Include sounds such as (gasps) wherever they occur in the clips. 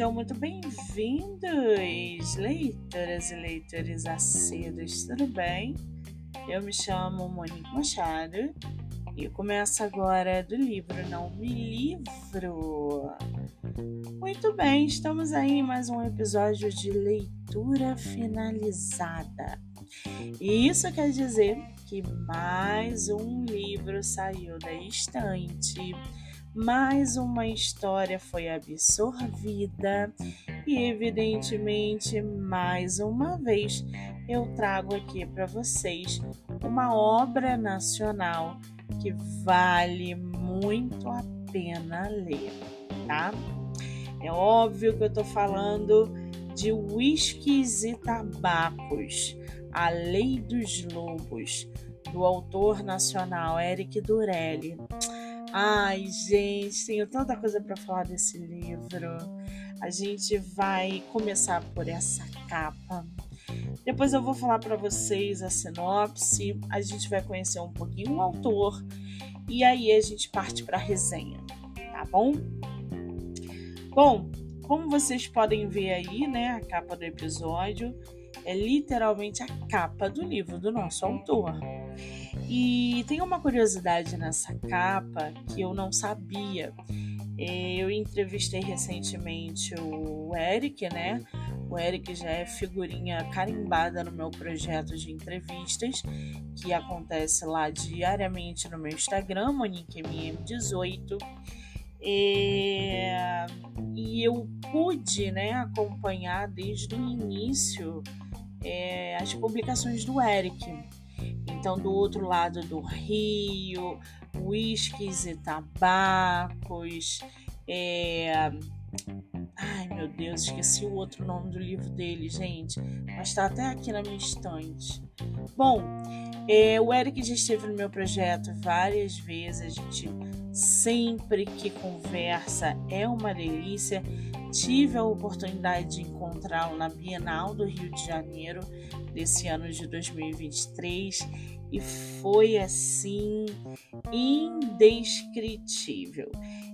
Sejam muito bem-vindos, leitoras e leitores acedos, tudo bem? Eu me chamo Monique Machado e começo agora do livro Não Me Livro. Muito bem, estamos aí em mais um episódio de leitura finalizada. E isso quer dizer que mais um livro saiu da estante mais uma história foi absorvida e, evidentemente, mais uma vez eu trago aqui para vocês uma obra nacional que vale muito a pena ler, tá? É óbvio que eu tô falando de Whiskies e Tabacos, A Lei dos Lobos, do autor nacional Eric Durelli. Ai, gente, tenho tanta coisa para falar desse livro. A gente vai começar por essa capa. Depois eu vou falar para vocês a sinopse, a gente vai conhecer um pouquinho o autor e aí a gente parte para a resenha, tá bom? Bom, como vocês podem ver aí, né, a capa do episódio é literalmente a capa do livro do nosso autor. E tem uma curiosidade nessa capa que eu não sabia. É, eu entrevistei recentemente o Eric, né? O Eric já é figurinha carimbada no meu projeto de entrevistas, que acontece lá diariamente no meu Instagram, MoniqueMM18. É, e eu pude né, acompanhar desde o início é, as publicações do Eric. Então, do outro lado do rio, uísques e tabacos. É... Ai, meu Deus, esqueci o outro nome do livro dele, gente. Mas está até aqui na minha estante. Bom, é, o Eric já esteve no meu projeto várias vezes. A gente sempre que conversa é uma delícia. Tive a oportunidade de encontrá-lo na Bienal do Rio de Janeiro desse ano de 2023 e foi assim indescritível.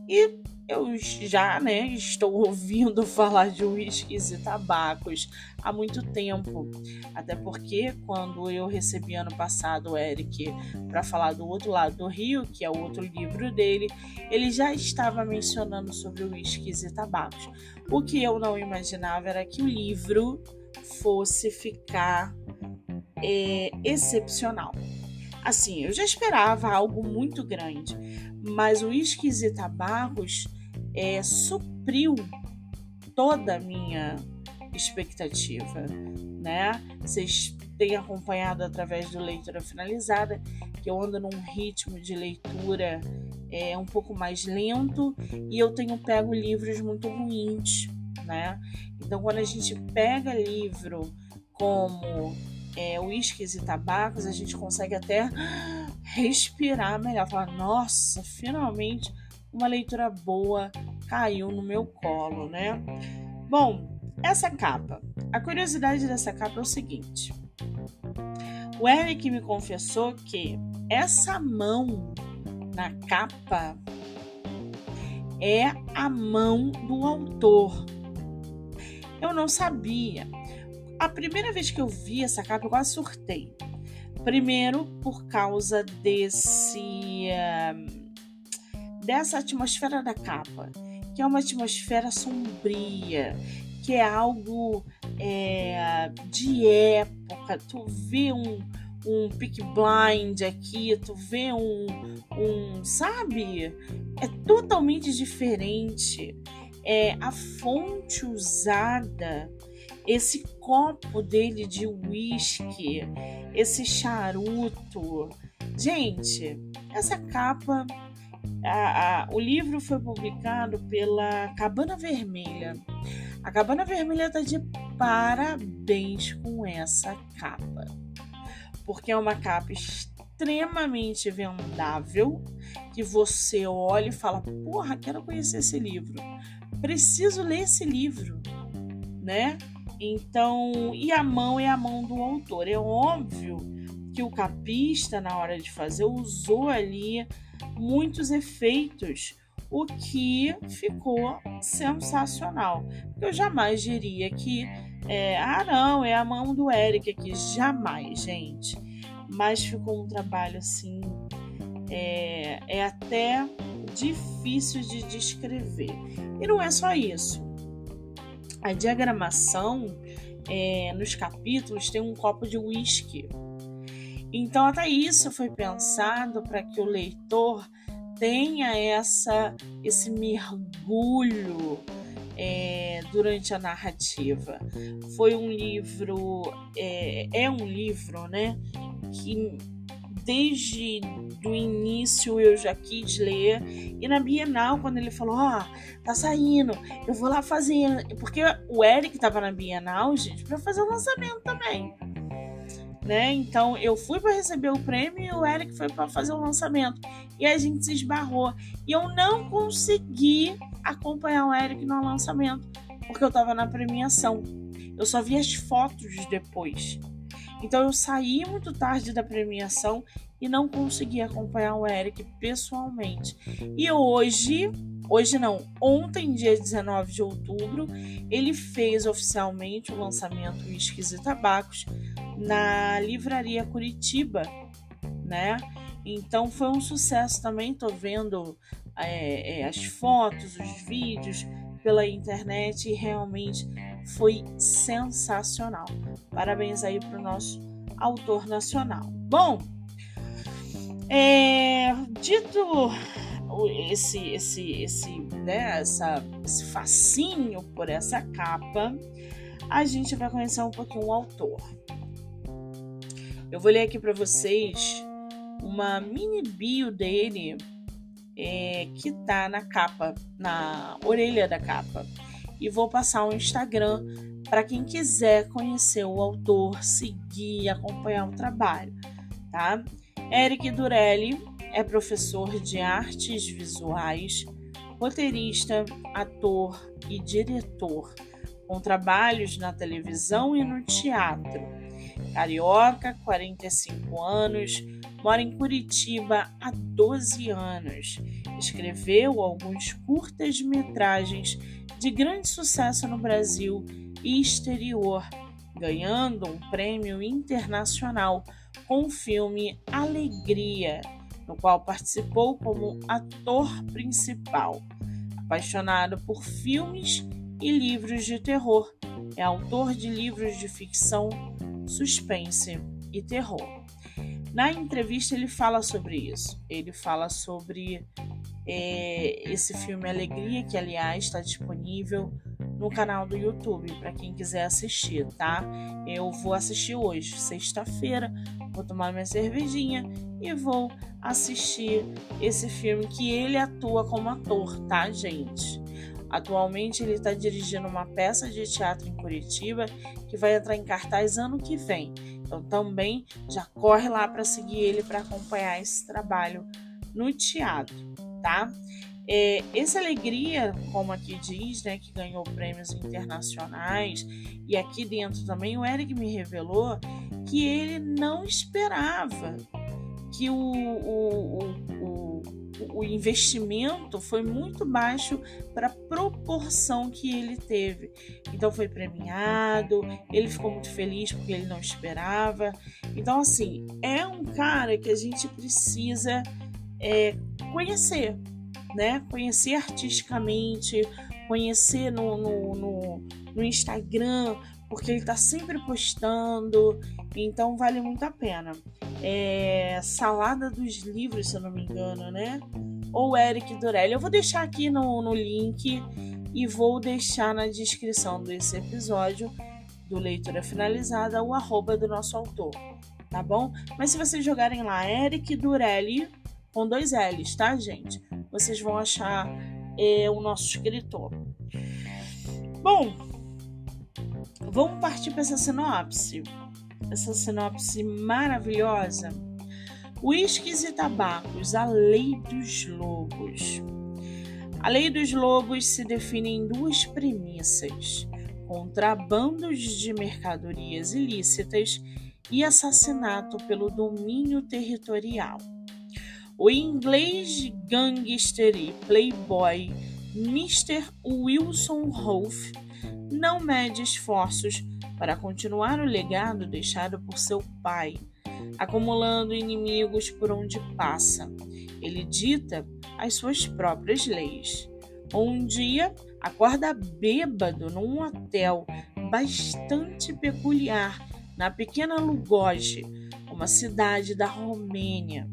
E eu já, né, estou ouvindo (laughs) falar de uísques e tabacos há muito tempo. Até porque quando eu recebi ano passado o Eric para falar do outro lado do rio, que é o outro livro dele, ele já estava mencionando sobre uísques e tabacos. O que eu não imaginava era que o livro fosse ficar é, excepcional. Assim, eu já esperava algo muito grande, mas o Uísques e Tabacos é, supriu toda a minha expectativa, né? Vocês têm acompanhado através do Leitura Finalizada que eu ando num ritmo de leitura é, um pouco mais lento e eu tenho pego livros muito ruins, né? Então, quando a gente pega livro como é, e tabacos, a gente consegue até (gasps) respirar melhor. Falar, nossa, finalmente uma leitura boa caiu no meu colo, né? Bom, essa capa. A curiosidade dessa capa é o seguinte. O Eric me confessou que essa mão na capa é a mão do autor. Eu não sabia. A primeira vez que eu vi essa capa, eu quase surtei. Primeiro, por causa desse. Uh, dessa atmosfera da capa, que é uma atmosfera sombria, que é algo é, de época. Tu vê um, um pick blind aqui, tu vê um, um, sabe? É totalmente diferente. É a fonte usada esse copo dele de uísque, esse charuto. Gente, essa capa. A, a, o livro foi publicado pela Cabana Vermelha. A Cabana Vermelha está de parabéns com essa capa, porque é uma capa extremamente vendável que você olha e fala: Porra, quero conhecer esse livro, preciso ler esse livro, né? Então, e a mão é a mão do autor. É óbvio que o capista, na hora de fazer, usou ali muitos efeitos o que ficou sensacional. Eu jamais diria que, é, ah, não, é a mão do Eric aqui. Jamais, gente. Mas ficou um trabalho assim, é, é até difícil de descrever. E não é só isso. A diagramação é, nos capítulos tem um copo de uísque. Então, até isso foi pensado para que o leitor tenha essa, esse mergulho é, durante a narrativa. Foi um livro, é, é um livro, né, que desde do início eu já quis ler. E na Bienal, quando ele falou, ó, oh, tá saindo, eu vou lá fazer. Porque o Eric tava na Bienal, gente, para fazer o lançamento também. Né? Então eu fui para receber o prêmio e o Eric foi para fazer o lançamento. E a gente se esbarrou. E eu não consegui acompanhar o Eric no lançamento, porque eu tava na premiação. Eu só vi as fotos depois. Então eu saí muito tarde da premiação e não consegui acompanhar o Eric pessoalmente. E hoje, hoje não, ontem, dia 19 de outubro, ele fez oficialmente o lançamento Whiskies e Tabacos na Livraria Curitiba, né? Então foi um sucesso também. Tô vendo é, é, as fotos, os vídeos pela internet e realmente foi sensacional. Parabéns aí para o nosso autor nacional. Bom, é, dito esse, esse, esse, né, essa, esse facinho por essa capa, a gente vai conhecer um pouquinho o autor. Eu vou ler aqui para vocês uma mini bio dele é, que tá na capa, na orelha da capa e vou passar o Instagram para quem quiser conhecer o autor, seguir, acompanhar o trabalho, tá? Eric Durelli é professor de artes visuais, roteirista, ator e diretor, com trabalhos na televisão e no teatro. Carioca, 45 anos, mora em Curitiba há 12 anos. Escreveu alguns curtas-metragens de grande sucesso no Brasil e exterior, ganhando um prêmio internacional com o filme Alegria, no qual participou como ator principal. Apaixonado por filmes e livros de terror, é autor de livros de ficção, suspense e terror. Na entrevista ele fala sobre isso. Ele fala sobre é, esse filme Alegria, que aliás está disponível no canal do YouTube para quem quiser assistir, tá? Eu vou assistir hoje, sexta-feira, vou tomar minha cervejinha e vou assistir esse filme que ele atua como ator, tá, gente? Atualmente ele está dirigindo uma peça de teatro em Curitiba que vai entrar em cartaz ano que vem. Então também já corre lá para seguir ele para acompanhar esse trabalho no teatro tá? É, essa alegria, como aqui diz, né, que ganhou prêmios internacionais, e aqui dentro também o Eric me revelou que ele não esperava que o, o, o, o investimento foi muito baixo para a proporção que ele teve. Então foi premiado, ele ficou muito feliz porque ele não esperava. Então, assim, é um cara que a gente precisa é, conhecer, né? Conhecer artisticamente, conhecer no, no, no, no Instagram, porque ele está sempre postando, então vale muito a pena. É, Salada dos Livros, se eu não me engano, né? Ou Eric Dorelli. Eu vou deixar aqui no, no link e vou deixar na descrição desse episódio do Leitura Finalizada o arroba do nosso autor, tá bom? Mas se vocês jogarem lá Eric Durelli com dois L's, tá, gente? Vocês vão achar é, o nosso escritor. Bom, vamos partir para essa sinopse. Essa sinopse maravilhosa. Whiskies e tabacos, a lei dos lobos. A lei dos lobos se define em duas premissas: contrabandos de mercadorias ilícitas e assassinato pelo domínio territorial. o inglês gangster e playboy Mr. Wilson Rolfe não mede esforços para continuar o legado deixado por seu pai, acumulando inimigos por onde passa. Ele dita as suas próprias leis. Um dia, acorda bêbado num hotel bastante peculiar na pequena Lugoje, uma cidade da Romênia.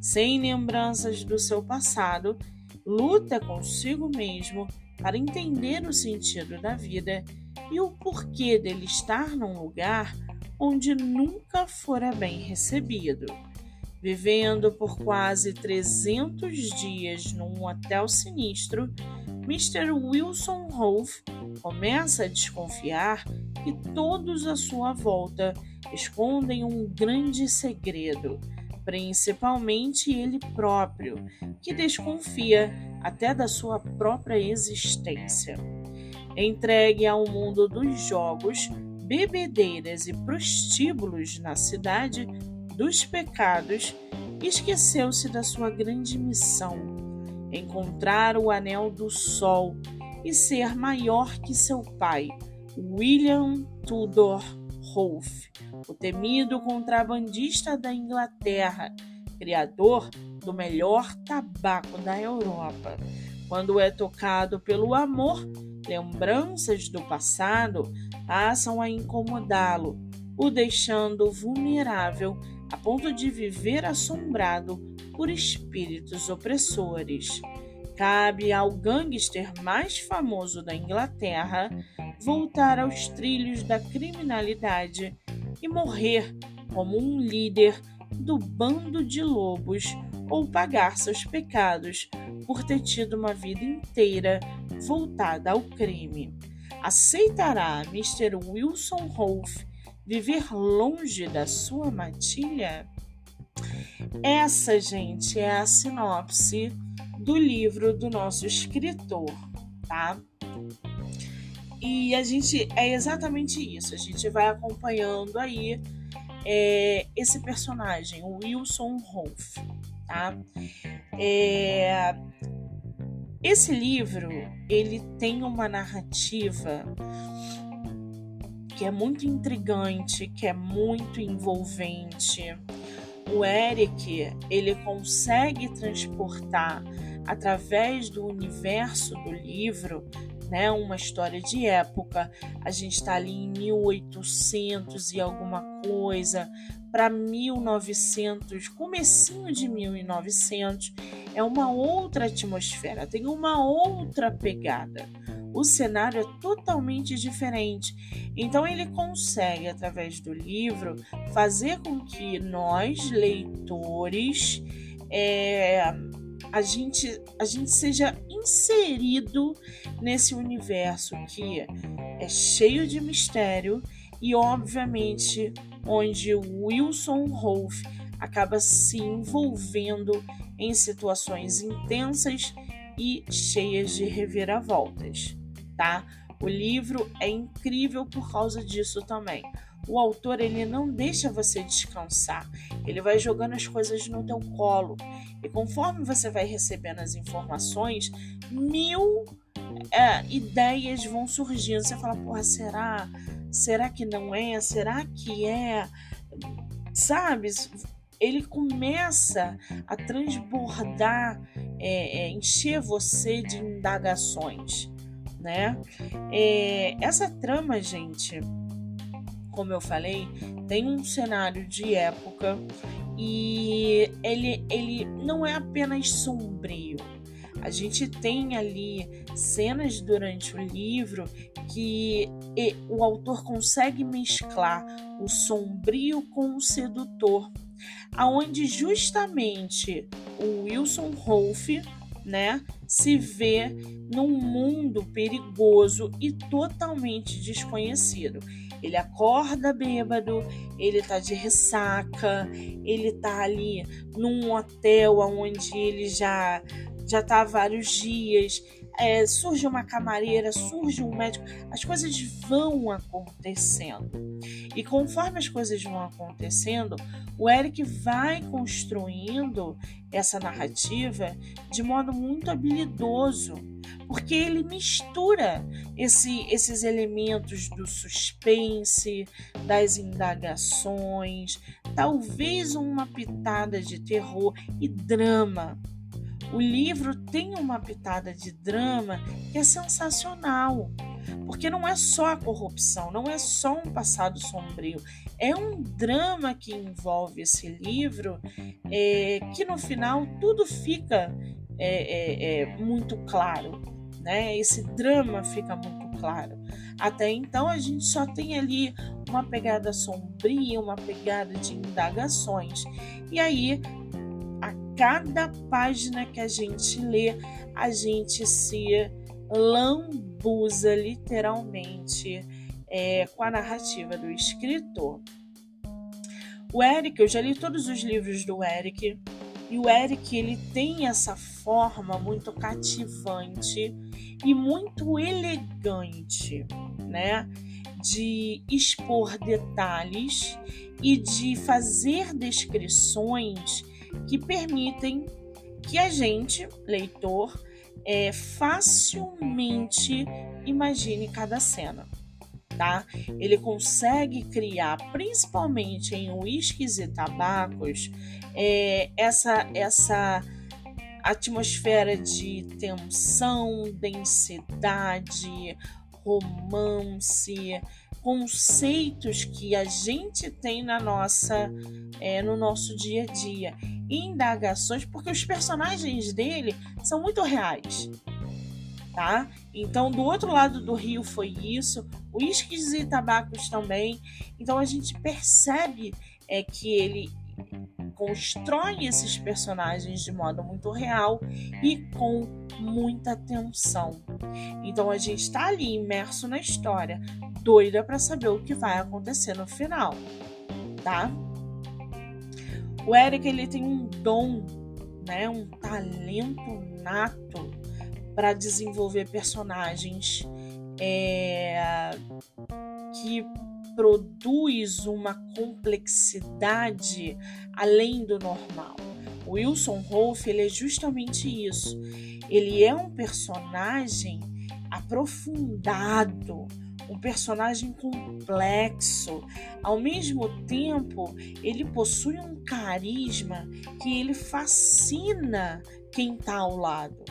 Sem lembranças do seu passado, luta consigo mesmo para entender o sentido da vida e o porquê dele estar num lugar onde nunca fora bem recebido. Vivendo por quase 300 dias num hotel sinistro, Mr. Wilson Rolfe começa a desconfiar que todos à sua volta escondem um grande segredo, principalmente ele próprio, que desconfia até da sua própria existência. Entregue ao mundo dos jogos, bebedeiras e prostíbulos na cidade dos pecados, esqueceu-se da sua grande missão: encontrar o anel do sol e ser maior que seu pai, William Tudor Rolfe, o temido contrabandista da Inglaterra, criador do melhor tabaco da Europa. Quando é tocado pelo amor, lembranças do passado passam a incomodá-lo, o deixando vulnerável a ponto de viver assombrado por espíritos opressores. Cabe ao gangster mais famoso da Inglaterra voltar aos trilhos da criminalidade e morrer como um líder do bando de lobos ou pagar seus pecados por ter tido uma vida inteira voltada ao crime. Aceitará Mr. Wilson Rolfe viver longe da sua matilha? Essa, gente, é a sinopse do livro do nosso escritor, tá? E a gente é exatamente isso. A gente vai acompanhando aí é, esse personagem, o Wilson Rolfe, tá? É, esse livro ele tem uma narrativa que é muito intrigante, que é muito envolvente. O Eric ele consegue transportar através do universo do livro né, uma história de época. A gente está ali em 1800 e alguma coisa para 1900, comecinho de 1900, é uma outra atmosfera, tem uma outra pegada. O cenário é totalmente diferente. Então ele consegue através do livro fazer com que nós leitores é, a gente, a gente seja inserido nesse universo que é cheio de mistério e, obviamente, onde o Wilson Rolfe acaba se envolvendo em situações intensas e cheias de reviravoltas, tá? O livro é incrível por causa disso também o autor ele não deixa você descansar. Ele vai jogando as coisas no teu colo. E conforme você vai recebendo as informações, mil é, ideias vão surgindo. Você fala, porra, será? Será que não é? Será que é? Sabe? Ele começa a transbordar, é, é, encher você de indagações, né? É, essa trama, gente, como eu falei, tem um cenário de época e ele, ele não é apenas sombrio. A gente tem ali cenas durante o livro que o autor consegue mesclar o sombrio com o sedutor, aonde justamente o Wilson Rolfe, né, se vê num mundo perigoso e totalmente desconhecido. Ele acorda bêbado, ele tá de ressaca, ele tá ali num hotel onde ele já já tá há vários dias. É, surge uma camareira, surge um médico, as coisas vão acontecendo. E conforme as coisas vão acontecendo, o Eric vai construindo essa narrativa de modo muito habilidoso, porque ele mistura esse, esses elementos do suspense, das indagações, talvez uma pitada de terror e drama. O livro tem uma pitada de drama que é sensacional, porque não é só a corrupção, não é só um passado sombrio, é um drama que envolve esse livro é, que no final tudo fica é, é, é muito claro, né? Esse drama fica muito claro. Até então a gente só tem ali uma pegada sombria, uma pegada de indagações. E aí cada página que a gente lê, a gente se lambuza literalmente é, com a narrativa do escritor. O Eric, eu já li todos os livros do Eric, e o Eric ele tem essa forma muito cativante e muito elegante, né? De expor detalhes e de fazer descrições que permitem que a gente, leitor, é, facilmente imagine cada cena. Tá? Ele consegue criar, principalmente em uísques e tabacos, é, essa, essa atmosfera de tensão, densidade, romance, conceitos que a gente tem na nossa, é, no nosso dia a dia indagações, porque os personagens dele são muito reais. Tá? Então, do outro lado do rio foi isso, uísques e tabacos também. Então, a gente percebe é que ele constrói esses personagens de modo muito real e com muita tensão. Então, a gente está ali imerso na história, doida para saber o que vai acontecer no final, tá? O Eric ele tem um dom, né, um talento nato para desenvolver personagens é, que produz uma complexidade além do normal. Wilson Rolfe ele é justamente isso. Ele é um personagem aprofundado, um personagem complexo. Ao mesmo tempo, ele possui um carisma que ele fascina quem está ao lado.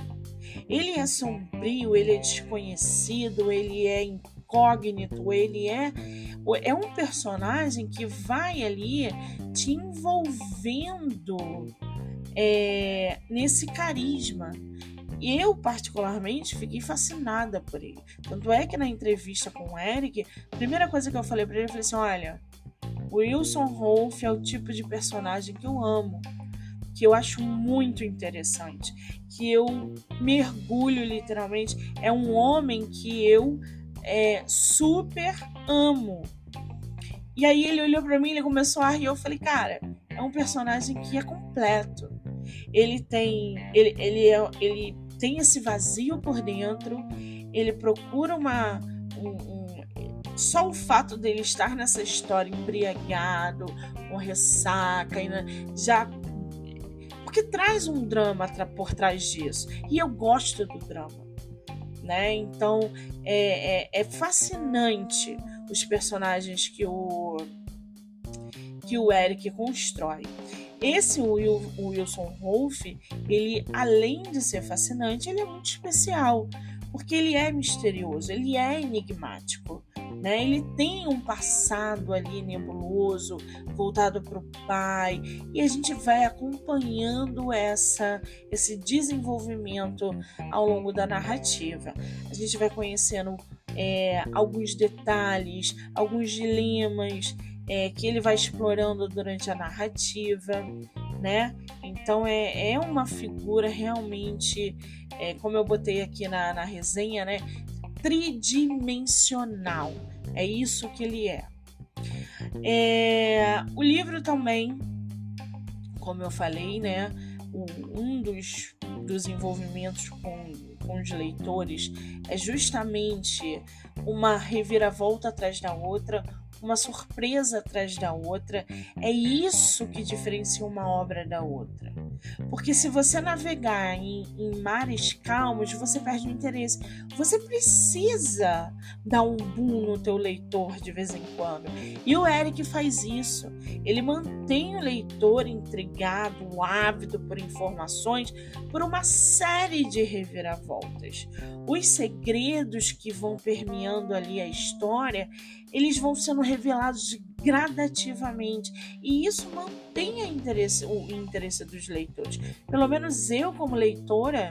Ele é sombrio, ele é desconhecido, ele é incógnito, ele é é um personagem que vai ali te envolvendo é, nesse carisma. E eu, particularmente, fiquei fascinada por ele. Tanto é que na entrevista com o Eric, a primeira coisa que eu falei para ele, falei assim: olha, Wilson Rolfe é o tipo de personagem que eu amo, que eu acho muito interessante, que eu mergulho literalmente. É um homem que eu é, super amo. E aí ele olhou para mim, ele começou a rir, eu falei, cara, é um personagem que é completo. Ele tem, ele, ele, é, ele tem esse vazio por dentro, ele procura uma. Um, um, só o fato dele estar nessa história embriagado, com ressaca, já. Porque traz um drama por trás disso. E eu gosto do drama. Né? Então é, é, é fascinante os personagens que o que o Eric constrói. Esse Will, Wilson Wolf, ele além de ser fascinante, ele é muito especial, porque ele é misterioso, ele é enigmático. Né? Ele tem um passado ali nebuloso, voltado para o pai, e a gente vai acompanhando essa, esse desenvolvimento ao longo da narrativa. A gente vai conhecendo é, alguns detalhes, alguns dilemas é, que ele vai explorando durante a narrativa, né? Então é, é uma figura realmente, é, como eu botei aqui na, na resenha, né? Tridimensional. É isso que ele é. é o livro também, como eu falei, né? Um dos, dos envolvimentos com, com os leitores é justamente uma reviravolta atrás da outra, uma surpresa atrás da outra. É isso que diferencia uma obra da outra. Porque se você navegar em, em, mares calmos, você perde o interesse. Você precisa dar um boom no teu leitor de vez em quando. E o Eric faz isso. Ele mantém o leitor intrigado, ávido por informações, por uma série de reviravoltas. Os segredos que vão permeando ali a história, eles vão sendo revelados gradativamente e isso mantém interesse, o interesse dos leitores. Pelo menos eu, como leitora,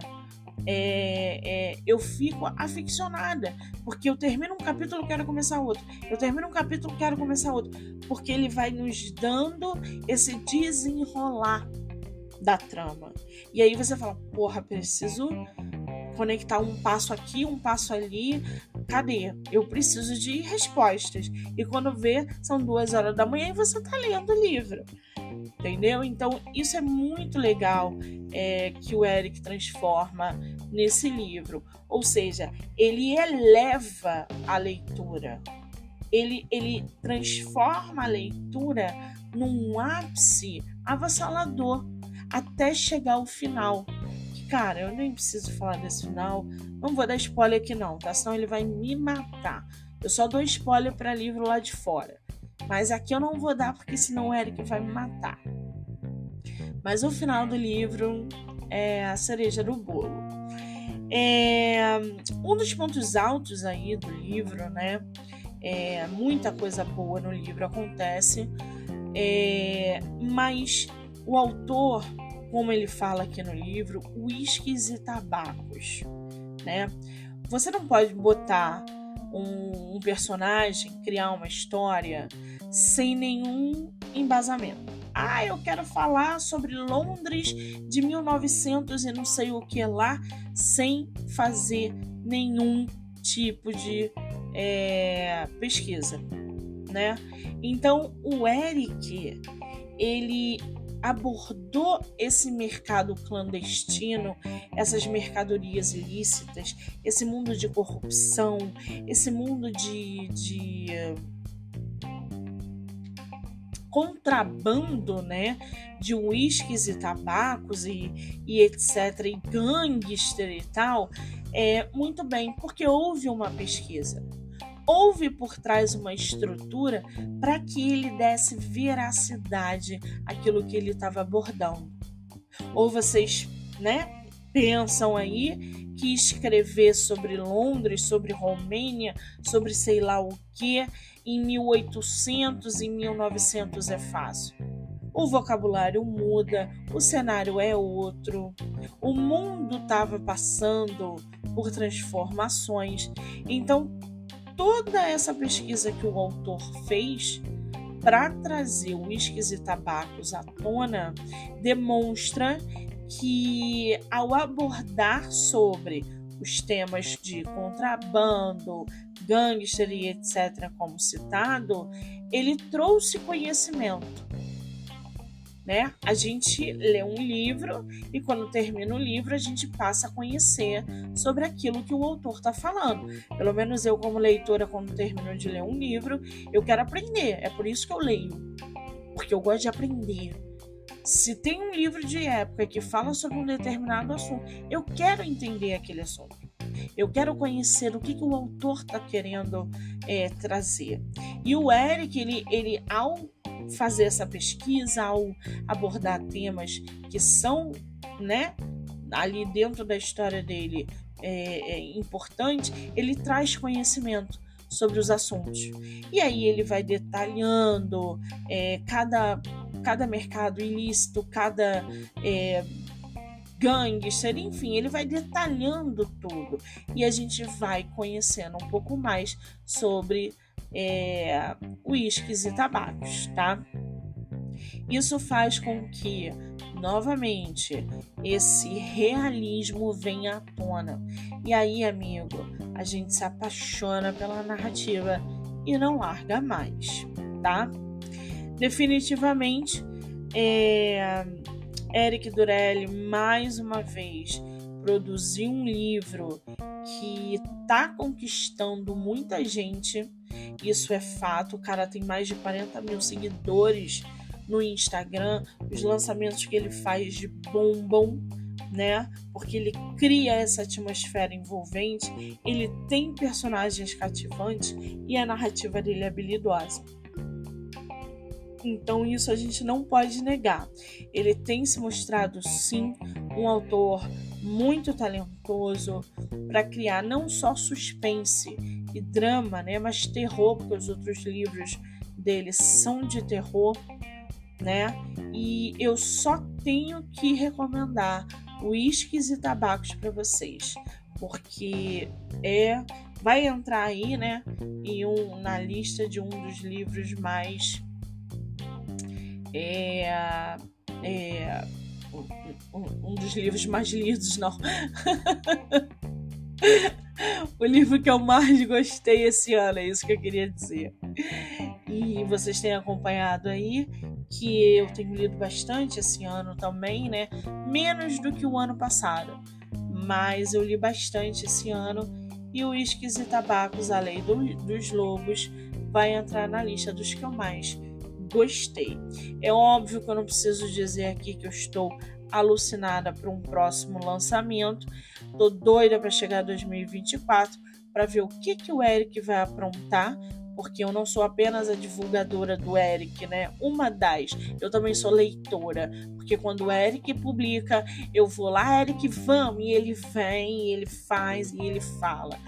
é, é, eu fico aficionada, porque eu termino um capítulo, quero começar outro. Eu termino um capítulo, quero começar outro, porque ele vai nos dando esse desenrolar da trama. E aí você fala, porra, preciso conectar um passo aqui, um passo ali. Cadê? Eu preciso de respostas. E quando vê, são duas horas da manhã e você tá lendo o livro. Entendeu? Então, isso é muito legal é, que o Eric transforma nesse livro. Ou seja, ele eleva a leitura. Ele, ele transforma a leitura num ápice avassalador até chegar ao final. Cara, eu nem preciso falar desse final. Não vou dar spoiler aqui não, tá? Senão ele vai me matar. Eu só dou spoiler para livro lá de fora. Mas aqui eu não vou dar porque senão o Eric vai me matar. Mas o final do livro é a cereja do bolo. É, um dos pontos altos aí do livro, né? É, muita coisa boa no livro acontece, é, mas o autor como ele fala aqui no livro, uísques e tabacos, né? Você não pode botar um, um personagem, criar uma história sem nenhum embasamento. Ah, eu quero falar sobre Londres de 1900 e não sei o que lá, sem fazer nenhum tipo de é, pesquisa, né? Então, o Eric, ele abordou esse mercado clandestino, essas mercadorias ilícitas, esse mundo de corrupção, esse mundo de, de contrabando, né, de uísques e tabacos e, e etc, e gangster e tal, é muito bem, porque houve uma pesquisa houve por trás uma estrutura para que ele desse veracidade àquilo que ele estava abordando. Ou vocês, né, pensam aí que escrever sobre Londres, sobre Romênia, sobre sei lá o que, em 1800 e 1900 é fácil. O vocabulário muda, o cenário é outro, o mundo estava passando por transformações, então toda essa pesquisa que o autor fez para trazer uísques e tabacos à tona demonstra que ao abordar sobre os temas de contrabando, gangster e etc., como citado, ele trouxe conhecimento né? A gente lê um livro e quando termina o livro a gente passa a conhecer sobre aquilo que o autor está falando. Pelo menos eu, como leitora, quando termino de ler um livro, eu quero aprender. É por isso que eu leio, porque eu gosto de aprender. Se tem um livro de época que fala sobre um determinado assunto, eu quero entender aquele assunto. Eu quero conhecer o que, que o autor está querendo é, trazer. E o Eric, ele, ele ao fazer essa pesquisa, ao abordar temas que são, né, ali dentro da história dele é, é importante, ele traz conhecimento sobre os assuntos. E aí ele vai detalhando é, cada, cada mercado ilícito, cada é, gangster, enfim, ele vai detalhando tudo e a gente vai conhecendo um pouco mais sobre é, uísques e tabacos, tá? Isso faz com que, novamente, esse realismo venha à tona. E aí, amigo, a gente se apaixona pela narrativa e não larga mais, tá? Definitivamente, é, Eric Durelli, mais uma vez, produzir um livro que está conquistando muita gente. Isso é fato. O cara tem mais de 40 mil seguidores no Instagram. Os lançamentos que ele faz de bombom, né? Porque ele cria essa atmosfera envolvente, ele tem personagens cativantes e a narrativa dele é habilidosa. Então, isso a gente não pode negar. Ele tem se mostrado, sim, um autor muito talentoso para criar não só suspense e drama, né, mas terror, porque os outros livros dele são de terror, né? E eu só tenho que recomendar uísques e tabacos para vocês, porque é vai entrar aí, né, em um, na lista de um dos livros mais é, é um, um dos livros mais lidos, não. (laughs) o livro que eu mais gostei esse ano, é isso que eu queria dizer. E vocês têm acompanhado aí que eu tenho lido bastante esse ano também, né? Menos do que o ano passado, mas eu li bastante esse ano. E o Uísques e Tabacos, a Lei do, dos Lobos, vai entrar na lista dos que eu mais gostei. É óbvio que eu não preciso dizer aqui que eu estou alucinada para um próximo lançamento. Tô doida para chegar 2024 para ver o que que o Eric vai aprontar, porque eu não sou apenas a divulgadora do Eric, né? Uma das, eu também sou leitora, porque quando o Eric publica, eu vou lá, Eric, vamos, e ele vem, e ele faz e ele fala.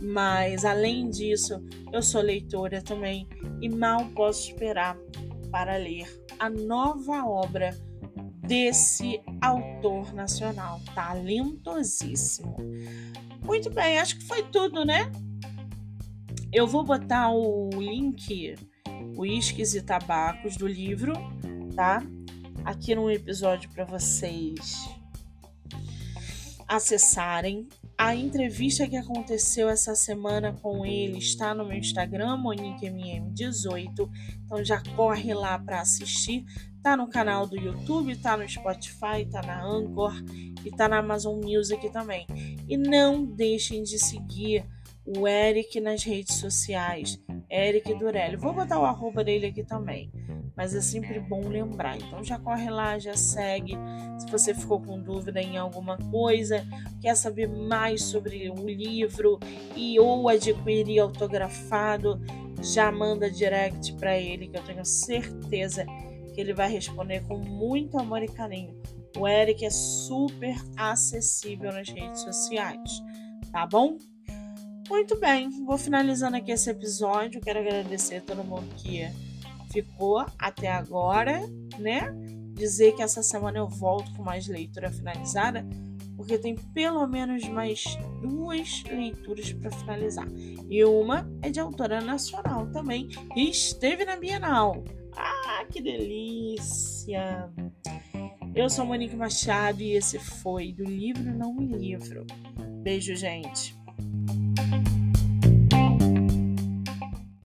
Mas além disso, eu sou leitora também e mal posso esperar para ler a nova obra desse autor nacional talentosíssimo. Muito bem, acho que foi tudo, né? Eu vou botar o link, Uísques e Tabacos do livro, tá? Aqui no episódio para vocês acessarem. A entrevista que aconteceu essa semana com ele está no meu Instagram, MoniqueMM18. Então já corre lá para assistir. Tá no canal do YouTube, tá no Spotify, tá na Anchor e tá na Amazon Music também. E não deixem de seguir o Eric nas redes sociais, Eric Durelli. Vou botar o arroba dele aqui também mas é sempre bom lembrar. Então já corre lá, já segue. Se você ficou com dúvida em alguma coisa, quer saber mais sobre o livro e ou adquirir autografado, já manda direct para ele que eu tenho certeza que ele vai responder com muito amor e carinho. O Eric é super acessível nas redes sociais, tá bom? Muito bem, vou finalizando aqui esse episódio. Quero agradecer a todo mundo que ficou até agora, né? Dizer que essa semana eu volto com mais leitura finalizada, porque tem pelo menos mais duas leituras para finalizar. E uma é de autora nacional também, e esteve na Bienal. Ah, que delícia! Eu sou Monique Machado e esse foi do livro Não Me Livro. Beijo, gente! Música